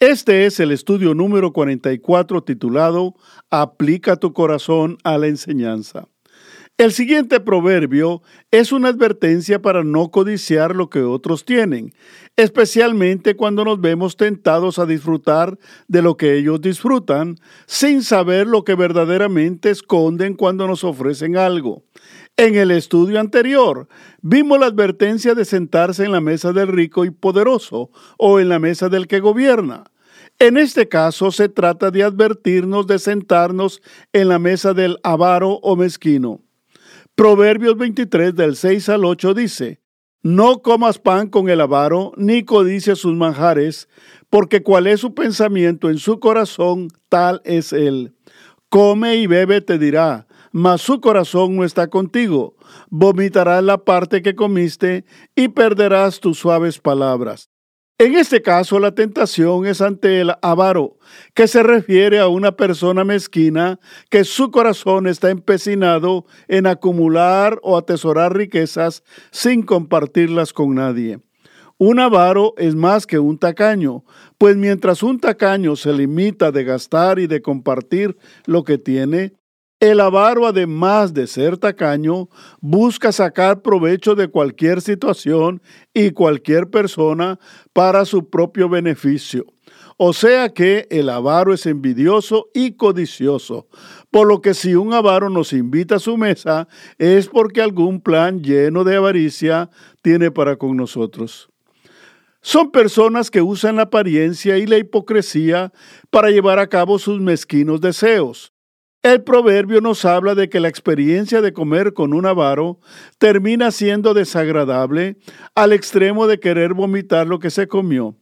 Este es el estudio número 44 titulado Aplica tu corazón a la enseñanza. El siguiente proverbio es una advertencia para no codiciar lo que otros tienen, especialmente cuando nos vemos tentados a disfrutar de lo que ellos disfrutan, sin saber lo que verdaderamente esconden cuando nos ofrecen algo. En el estudio anterior vimos la advertencia de sentarse en la mesa del rico y poderoso o en la mesa del que gobierna. En este caso se trata de advertirnos de sentarnos en la mesa del avaro o mezquino. Proverbios 23 del 6 al 8 dice, No comas pan con el avaro, ni codicia sus manjares, porque cual es su pensamiento en su corazón, tal es él. Come y bebe, te dirá, mas su corazón no está contigo. Vomitarás la parte que comiste y perderás tus suaves palabras. En este caso, la tentación es ante el avaro, que se refiere a una persona mezquina que su corazón está empecinado en acumular o atesorar riquezas sin compartirlas con nadie. Un avaro es más que un tacaño, pues mientras un tacaño se limita de gastar y de compartir lo que tiene, el avaro, además de ser tacaño, busca sacar provecho de cualquier situación y cualquier persona para su propio beneficio. O sea que el avaro es envidioso y codicioso, por lo que si un avaro nos invita a su mesa es porque algún plan lleno de avaricia tiene para con nosotros. Son personas que usan la apariencia y la hipocresía para llevar a cabo sus mezquinos deseos. El proverbio nos habla de que la experiencia de comer con un avaro termina siendo desagradable al extremo de querer vomitar lo que se comió,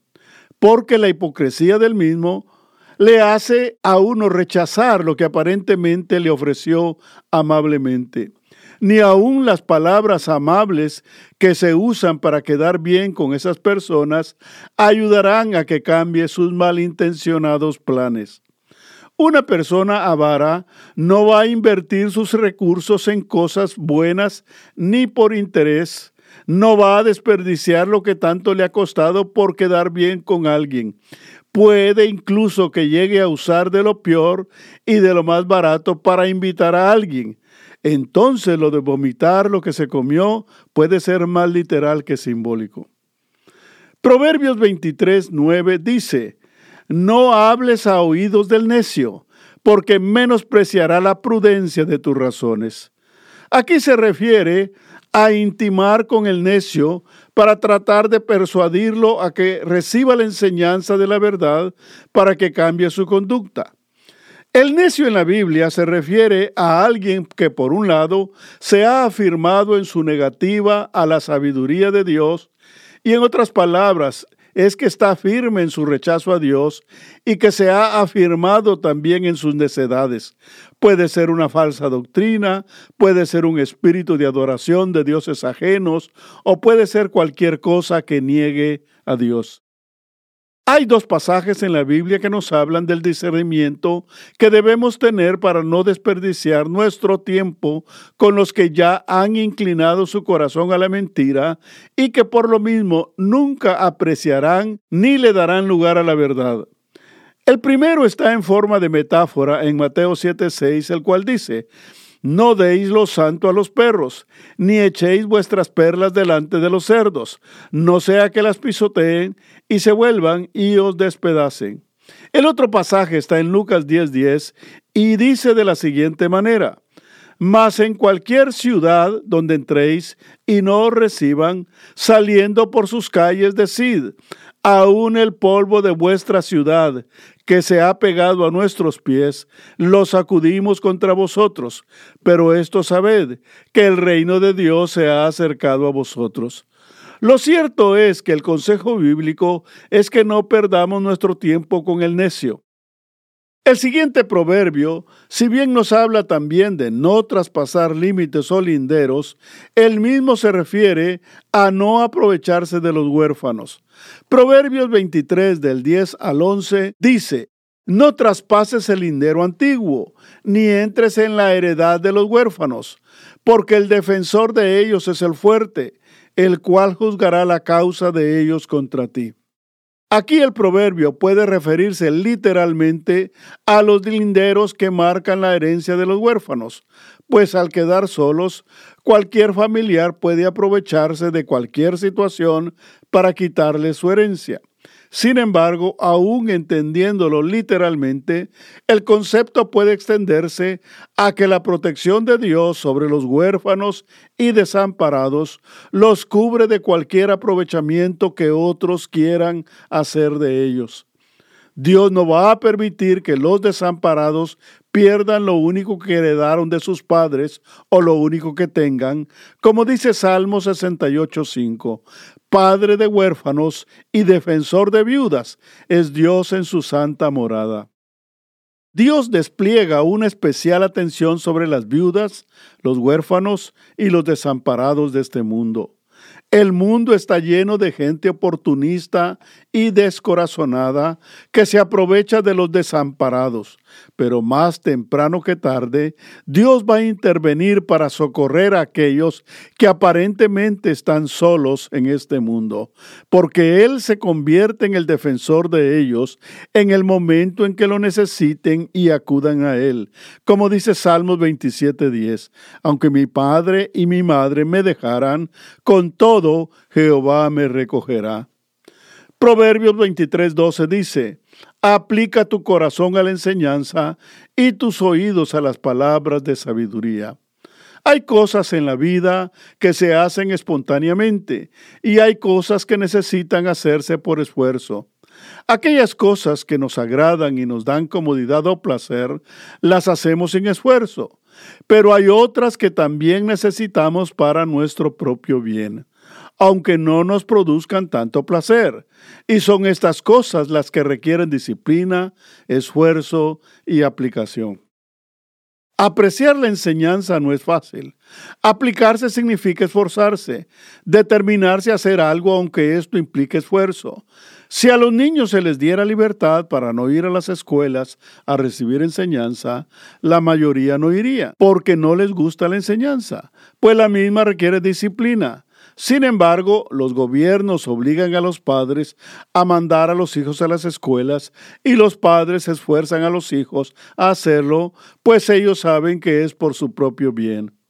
porque la hipocresía del mismo le hace a uno rechazar lo que aparentemente le ofreció amablemente. Ni aun las palabras amables que se usan para quedar bien con esas personas ayudarán a que cambie sus malintencionados planes. Una persona avara no va a invertir sus recursos en cosas buenas ni por interés. No va a desperdiciar lo que tanto le ha costado por quedar bien con alguien. Puede incluso que llegue a usar de lo peor y de lo más barato para invitar a alguien. Entonces lo de vomitar lo que se comió puede ser más literal que simbólico. Proverbios 23, 9 dice, no hables a oídos del necio, porque menospreciará la prudencia de tus razones. Aquí se refiere a intimar con el necio para tratar de persuadirlo a que reciba la enseñanza de la verdad para que cambie su conducta. El necio en la Biblia se refiere a alguien que por un lado se ha afirmado en su negativa a la sabiduría de Dios y en otras palabras es que está firme en su rechazo a Dios y que se ha afirmado también en sus necedades. Puede ser una falsa doctrina, puede ser un espíritu de adoración de dioses ajenos o puede ser cualquier cosa que niegue a Dios. Hay dos pasajes en la Biblia que nos hablan del discernimiento que debemos tener para no desperdiciar nuestro tiempo con los que ya han inclinado su corazón a la mentira y que por lo mismo nunca apreciarán ni le darán lugar a la verdad. El primero está en forma de metáfora en Mateo 7:6, el cual dice, no deis lo santo a los perros, ni echéis vuestras perlas delante de los cerdos, no sea que las pisoteen y se vuelvan y os despedacen. El otro pasaje está en Lucas 10:10 y dice de la siguiente manera, mas en cualquier ciudad donde entréis y no os reciban, saliendo por sus calles, decid, aún el polvo de vuestra ciudad que se ha pegado a nuestros pies, lo sacudimos contra vosotros. Pero esto sabed, que el reino de Dios se ha acercado a vosotros. Lo cierto es que el consejo bíblico es que no perdamos nuestro tiempo con el necio. El siguiente proverbio, si bien nos habla también de no traspasar límites o linderos, el mismo se refiere a no aprovecharse de los huérfanos. Proverbios 23 del 10 al 11 dice, no traspases el lindero antiguo, ni entres en la heredad de los huérfanos, porque el defensor de ellos es el fuerte, el cual juzgará la causa de ellos contra ti. Aquí el proverbio puede referirse literalmente a los linderos que marcan la herencia de los huérfanos, pues al quedar solos, cualquier familiar puede aprovecharse de cualquier situación para quitarle su herencia. Sin embargo, aún entendiéndolo literalmente, el concepto puede extenderse a que la protección de Dios sobre los huérfanos y desamparados los cubre de cualquier aprovechamiento que otros quieran hacer de ellos. Dios no va a permitir que los desamparados pierdan lo único que heredaron de sus padres o lo único que tengan, como dice Salmo 68.5. Padre de huérfanos y defensor de viudas es Dios en su santa morada. Dios despliega una especial atención sobre las viudas, los huérfanos y los desamparados de este mundo. El mundo está lleno de gente oportunista y descorazonada que se aprovecha de los desamparados, pero más temprano que tarde Dios va a intervenir para socorrer a aquellos que aparentemente están solos en este mundo, porque Él se convierte en el defensor de ellos en el momento en que lo necesiten y acudan a Él, como dice Salmos 27:10, aunque mi padre y mi madre me dejaran, con todo Jehová me recogerá. Proverbios 23:12 dice, aplica tu corazón a la enseñanza y tus oídos a las palabras de sabiduría. Hay cosas en la vida que se hacen espontáneamente y hay cosas que necesitan hacerse por esfuerzo. Aquellas cosas que nos agradan y nos dan comodidad o placer, las hacemos sin esfuerzo, pero hay otras que también necesitamos para nuestro propio bien aunque no nos produzcan tanto placer. Y son estas cosas las que requieren disciplina, esfuerzo y aplicación. Apreciar la enseñanza no es fácil. Aplicarse significa esforzarse, determinarse a hacer algo aunque esto implique esfuerzo. Si a los niños se les diera libertad para no ir a las escuelas a recibir enseñanza, la mayoría no iría, porque no les gusta la enseñanza, pues la misma requiere disciplina, sin embargo, los gobiernos obligan a los padres a mandar a los hijos a las escuelas y los padres esfuerzan a los hijos a hacerlo, pues ellos saben que es por su propio bien.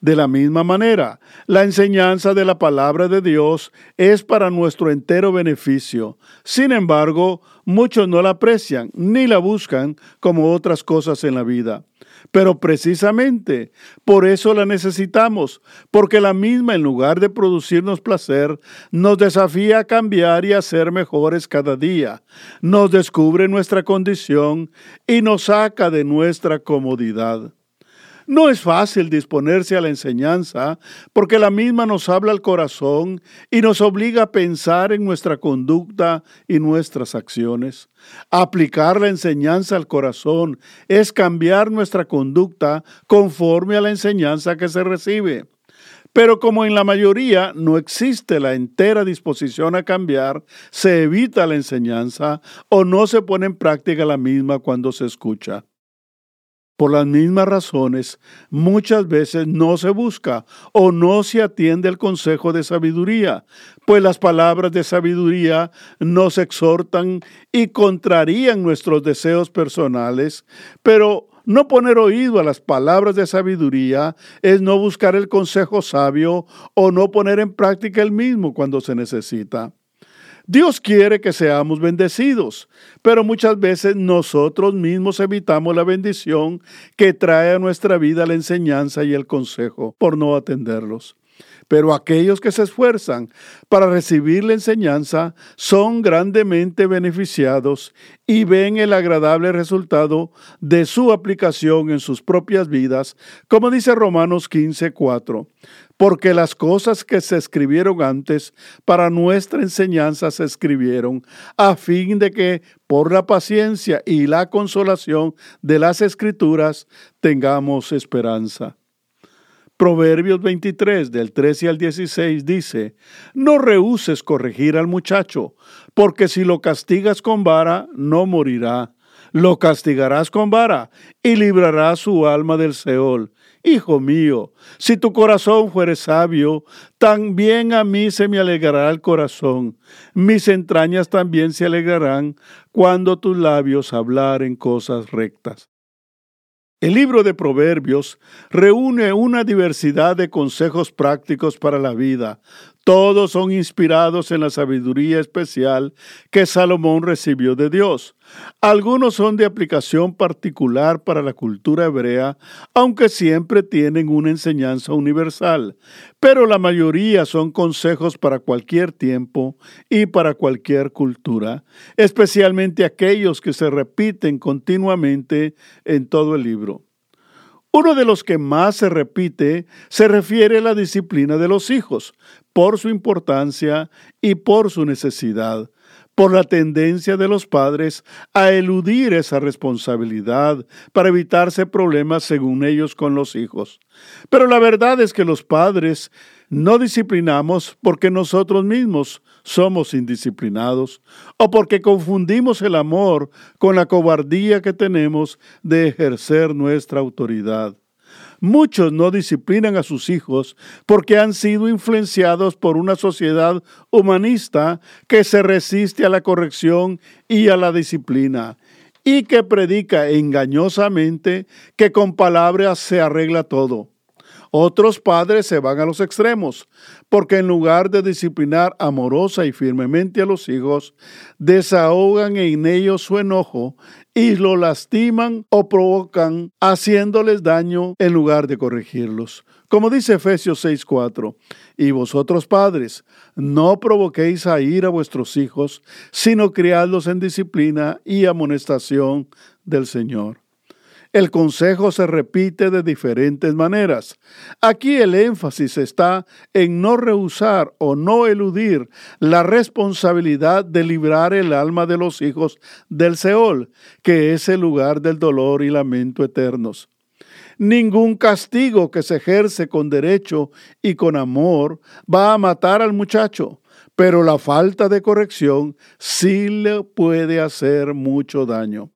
De la misma manera, la enseñanza de la palabra de Dios es para nuestro entero beneficio. Sin embargo, muchos no la aprecian ni la buscan como otras cosas en la vida. Pero precisamente por eso la necesitamos, porque la misma en lugar de producirnos placer, nos desafía a cambiar y a ser mejores cada día, nos descubre nuestra condición y nos saca de nuestra comodidad. No es fácil disponerse a la enseñanza porque la misma nos habla al corazón y nos obliga a pensar en nuestra conducta y nuestras acciones. Aplicar la enseñanza al corazón es cambiar nuestra conducta conforme a la enseñanza que se recibe. Pero como en la mayoría no existe la entera disposición a cambiar, se evita la enseñanza o no se pone en práctica la misma cuando se escucha. Por las mismas razones, muchas veces no se busca o no se atiende el consejo de sabiduría, pues las palabras de sabiduría nos exhortan y contrarían nuestros deseos personales, pero no poner oído a las palabras de sabiduría es no buscar el consejo sabio o no poner en práctica el mismo cuando se necesita. Dios quiere que seamos bendecidos, pero muchas veces nosotros mismos evitamos la bendición que trae a nuestra vida la enseñanza y el consejo por no atenderlos. Pero aquellos que se esfuerzan para recibir la enseñanza son grandemente beneficiados y ven el agradable resultado de su aplicación en sus propias vidas, como dice Romanos 15:4 porque las cosas que se escribieron antes para nuestra enseñanza se escribieron, a fin de que por la paciencia y la consolación de las escrituras tengamos esperanza. Proverbios 23 del 13 al 16 dice, No rehuses corregir al muchacho, porque si lo castigas con vara, no morirá. Lo castigarás con vara y librarás su alma del Seol Hijo mío, si tu corazón fuere sabio, también a mí se me alegrará el corazón. Mis entrañas también se alegrarán cuando tus labios hablaren cosas rectas. El libro de Proverbios reúne una diversidad de consejos prácticos para la vida, todos son inspirados en la sabiduría especial que Salomón recibió de Dios. Algunos son de aplicación particular para la cultura hebrea, aunque siempre tienen una enseñanza universal. Pero la mayoría son consejos para cualquier tiempo y para cualquier cultura, especialmente aquellos que se repiten continuamente en todo el libro. Uno de los que más se repite se refiere a la disciplina de los hijos, por su importancia y por su necesidad, por la tendencia de los padres a eludir esa responsabilidad para evitarse problemas según ellos con los hijos. Pero la verdad es que los padres no disciplinamos porque nosotros mismos somos indisciplinados o porque confundimos el amor con la cobardía que tenemos de ejercer nuestra autoridad. Muchos no disciplinan a sus hijos porque han sido influenciados por una sociedad humanista que se resiste a la corrección y a la disciplina y que predica engañosamente que con palabras se arregla todo. Otros padres se van a los extremos, porque en lugar de disciplinar amorosa y firmemente a los hijos, desahogan en ellos su enojo y lo lastiman o provocan haciéndoles daño en lugar de corregirlos. Como dice Efesios 6:4, y vosotros padres, no provoquéis a ir a vuestros hijos, sino criadlos en disciplina y amonestación del Señor. El consejo se repite de diferentes maneras. Aquí el énfasis está en no rehusar o no eludir la responsabilidad de librar el alma de los hijos del Seol, que es el lugar del dolor y lamento eternos. Ningún castigo que se ejerce con derecho y con amor va a matar al muchacho, pero la falta de corrección sí le puede hacer mucho daño.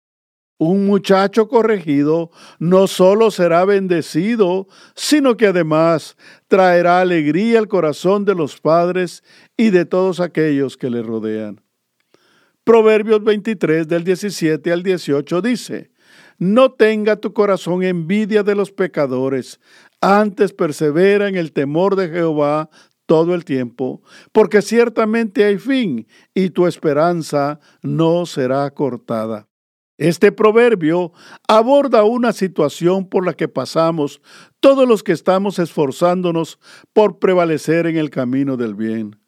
Un muchacho corregido no solo será bendecido, sino que además traerá alegría al corazón de los padres y de todos aquellos que le rodean. Proverbios 23 del 17 al 18 dice, No tenga tu corazón envidia de los pecadores, antes persevera en el temor de Jehová todo el tiempo, porque ciertamente hay fin y tu esperanza no será cortada. Este proverbio aborda una situación por la que pasamos todos los que estamos esforzándonos por prevalecer en el camino del bien.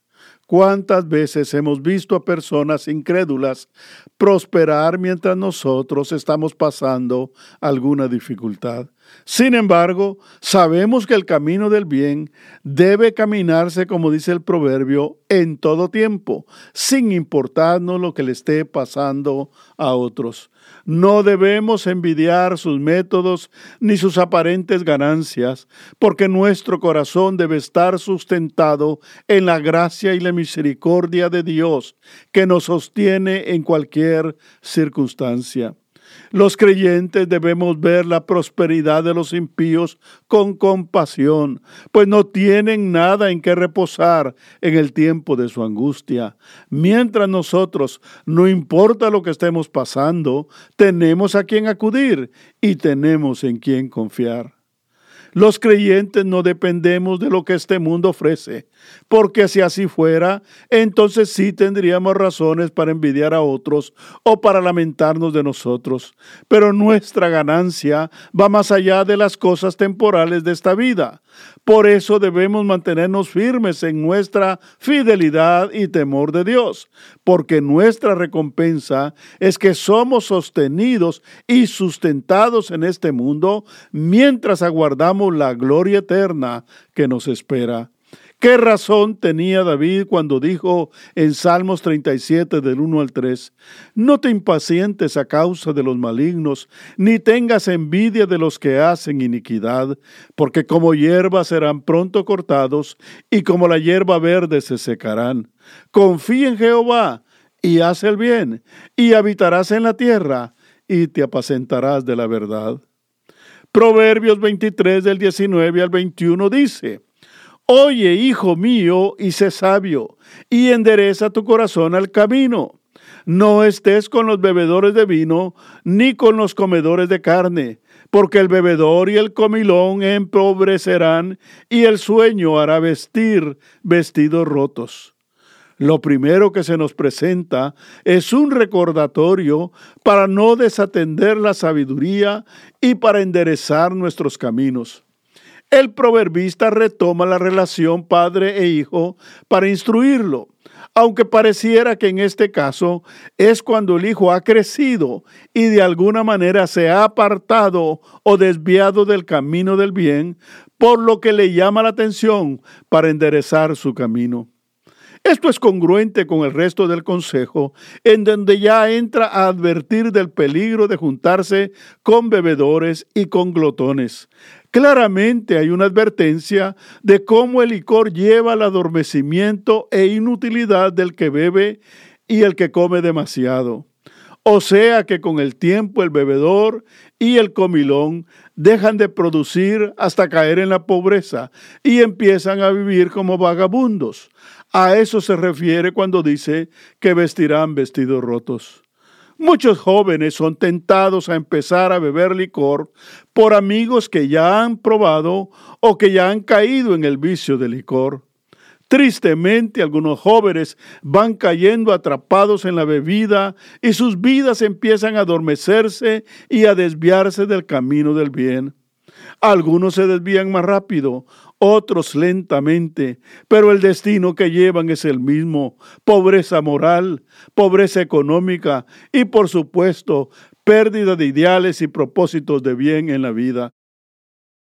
¿Cuántas veces hemos visto a personas incrédulas prosperar mientras nosotros estamos pasando alguna dificultad? Sin embargo, sabemos que el camino del bien debe caminarse, como dice el proverbio, en todo tiempo, sin importarnos lo que le esté pasando a otros. No debemos envidiar sus métodos ni sus aparentes ganancias, porque nuestro corazón debe estar sustentado en la gracia y la misericordia de Dios, que nos sostiene en cualquier circunstancia. Los creyentes debemos ver la prosperidad de los impíos con compasión, pues no tienen nada en que reposar en el tiempo de su angustia. Mientras nosotros, no importa lo que estemos pasando, tenemos a quien acudir y tenemos en quien confiar. Los creyentes no dependemos de lo que este mundo ofrece, porque si así fuera, entonces sí tendríamos razones para envidiar a otros o para lamentarnos de nosotros. Pero nuestra ganancia va más allá de las cosas temporales de esta vida. Por eso debemos mantenernos firmes en nuestra fidelidad y temor de Dios, porque nuestra recompensa es que somos sostenidos y sustentados en este mundo mientras aguardamos la gloria eterna que nos espera. ¿Qué razón tenía David cuando dijo en Salmos 37 del 1 al 3, No te impacientes a causa de los malignos, ni tengas envidia de los que hacen iniquidad, porque como hierba serán pronto cortados, y como la hierba verde se secarán. Confía en Jehová, y haz el bien, y habitarás en la tierra, y te apacentarás de la verdad. Proverbios 23 del 19 al 21 dice, Oye, hijo mío, y sé sabio, y endereza tu corazón al camino. No estés con los bebedores de vino, ni con los comedores de carne, porque el bebedor y el comilón empobrecerán, y el sueño hará vestir vestidos rotos. Lo primero que se nos presenta es un recordatorio para no desatender la sabiduría y para enderezar nuestros caminos. El proverbista retoma la relación padre e hijo para instruirlo, aunque pareciera que en este caso es cuando el hijo ha crecido y de alguna manera se ha apartado o desviado del camino del bien, por lo que le llama la atención para enderezar su camino. Esto es congruente con el resto del consejo, en donde ya entra a advertir del peligro de juntarse con bebedores y con glotones, Claramente hay una advertencia de cómo el licor lleva al adormecimiento e inutilidad del que bebe y el que come demasiado. O sea que con el tiempo el bebedor y el comilón dejan de producir hasta caer en la pobreza y empiezan a vivir como vagabundos. A eso se refiere cuando dice que vestirán vestidos rotos. Muchos jóvenes son tentados a empezar a beber licor por amigos que ya han probado o que ya han caído en el vicio del licor. Tristemente, algunos jóvenes van cayendo atrapados en la bebida y sus vidas empiezan a adormecerse y a desviarse del camino del bien. Algunos se desvían más rápido, otros lentamente, pero el destino que llevan es el mismo, pobreza moral, pobreza económica y por supuesto pérdida de ideales y propósitos de bien en la vida.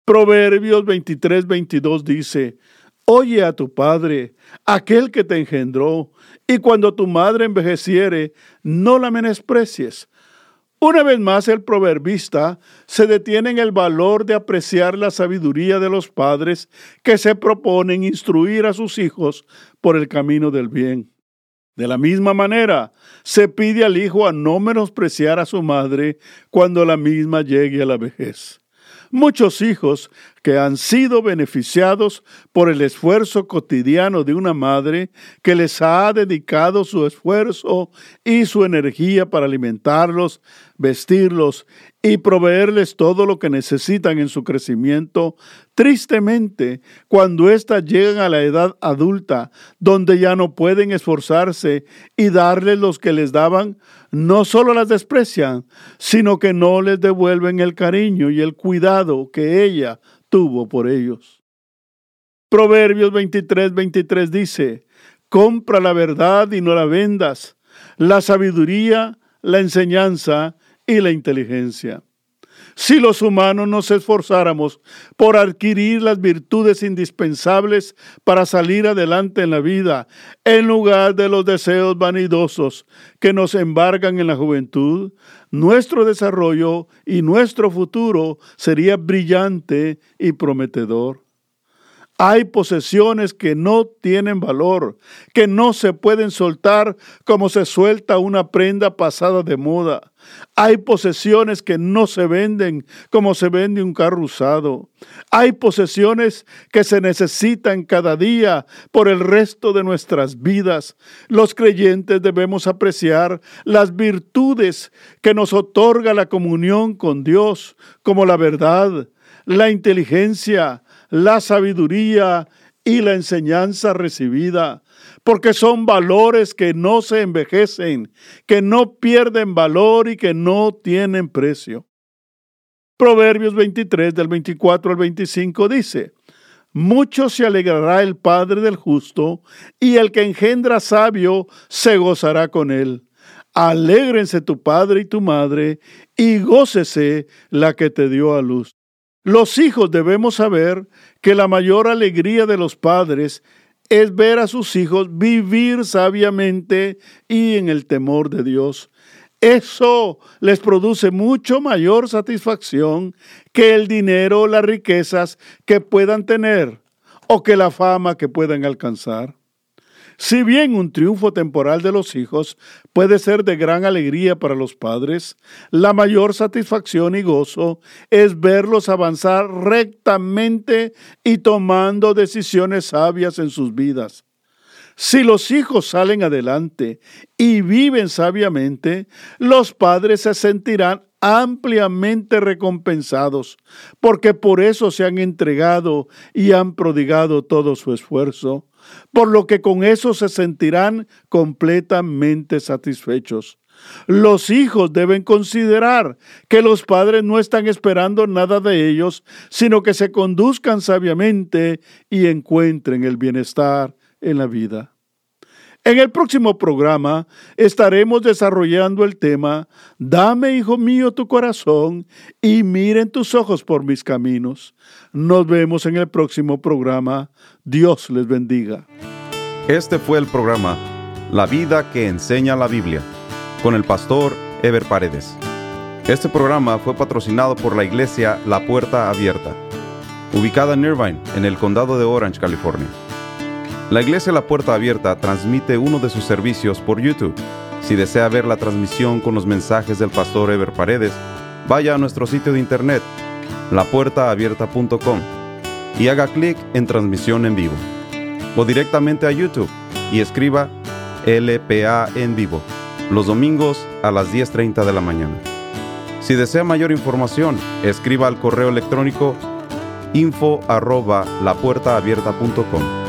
Proverbios 23, 22 dice, Oye a tu padre, aquel que te engendró, y cuando tu madre envejeciere, no la menosprecies, una vez más el proverbista se detiene en el valor de apreciar la sabiduría de los padres que se proponen instruir a sus hijos por el camino del bien. De la misma manera, se pide al hijo a no menospreciar a su madre cuando la misma llegue a la vejez. Muchos hijos que han sido beneficiados por el esfuerzo cotidiano de una madre que les ha dedicado su esfuerzo y su energía para alimentarlos, vestirlos y proveerles todo lo que necesitan en su crecimiento, tristemente, cuando éstas llegan a la edad adulta, donde ya no pueden esforzarse y darles los que les daban, no solo las desprecian, sino que no les devuelven el cariño y el cuidado que ella tuvo por ellos. Proverbios 23, 23 dice, compra la verdad y no la vendas, la sabiduría, la enseñanza y la inteligencia. Si los humanos nos esforzáramos por adquirir las virtudes indispensables para salir adelante en la vida, en lugar de los deseos vanidosos que nos embargan en la juventud, nuestro desarrollo y nuestro futuro sería brillante y prometedor. Hay posesiones que no tienen valor, que no se pueden soltar como se suelta una prenda pasada de moda. Hay posesiones que no se venden como se vende un carro usado. Hay posesiones que se necesitan cada día por el resto de nuestras vidas. Los creyentes debemos apreciar las virtudes que nos otorga la comunión con Dios, como la verdad, la inteligencia, la sabiduría y la enseñanza recibida, porque son valores que no se envejecen, que no pierden valor y que no tienen precio. Proverbios 23 del 24 al 25 dice, mucho se alegrará el Padre del justo, y el que engendra sabio se gozará con él. Alégrense tu padre y tu madre, y gócese la que te dio a luz. Los hijos debemos saber que la mayor alegría de los padres es ver a sus hijos vivir sabiamente y en el temor de Dios. Eso les produce mucho mayor satisfacción que el dinero o las riquezas que puedan tener o que la fama que puedan alcanzar. Si bien un triunfo temporal de los hijos puede ser de gran alegría para los padres, la mayor satisfacción y gozo es verlos avanzar rectamente y tomando decisiones sabias en sus vidas. Si los hijos salen adelante y viven sabiamente, los padres se sentirán ampliamente recompensados, porque por eso se han entregado y han prodigado todo su esfuerzo por lo que con eso se sentirán completamente satisfechos. Los hijos deben considerar que los padres no están esperando nada de ellos, sino que se conduzcan sabiamente y encuentren el bienestar en la vida. En el próximo programa estaremos desarrollando el tema Dame, hijo mío, tu corazón y miren tus ojos por mis caminos. Nos vemos en el próximo programa. Dios les bendiga. Este fue el programa La vida que enseña la Biblia con el pastor Ever Paredes. Este programa fue patrocinado por la iglesia La Puerta Abierta, ubicada en Irvine, en el condado de Orange, California. La iglesia La Puerta Abierta transmite uno de sus servicios por YouTube. Si desea ver la transmisión con los mensajes del pastor Ever Paredes, vaya a nuestro sitio de internet, lapuertaabierta.com, y haga clic en transmisión en vivo. O directamente a YouTube y escriba LPA en vivo, los domingos a las 10.30 de la mañana. Si desea mayor información, escriba al correo electrónico info arroba lapuertaabierta.com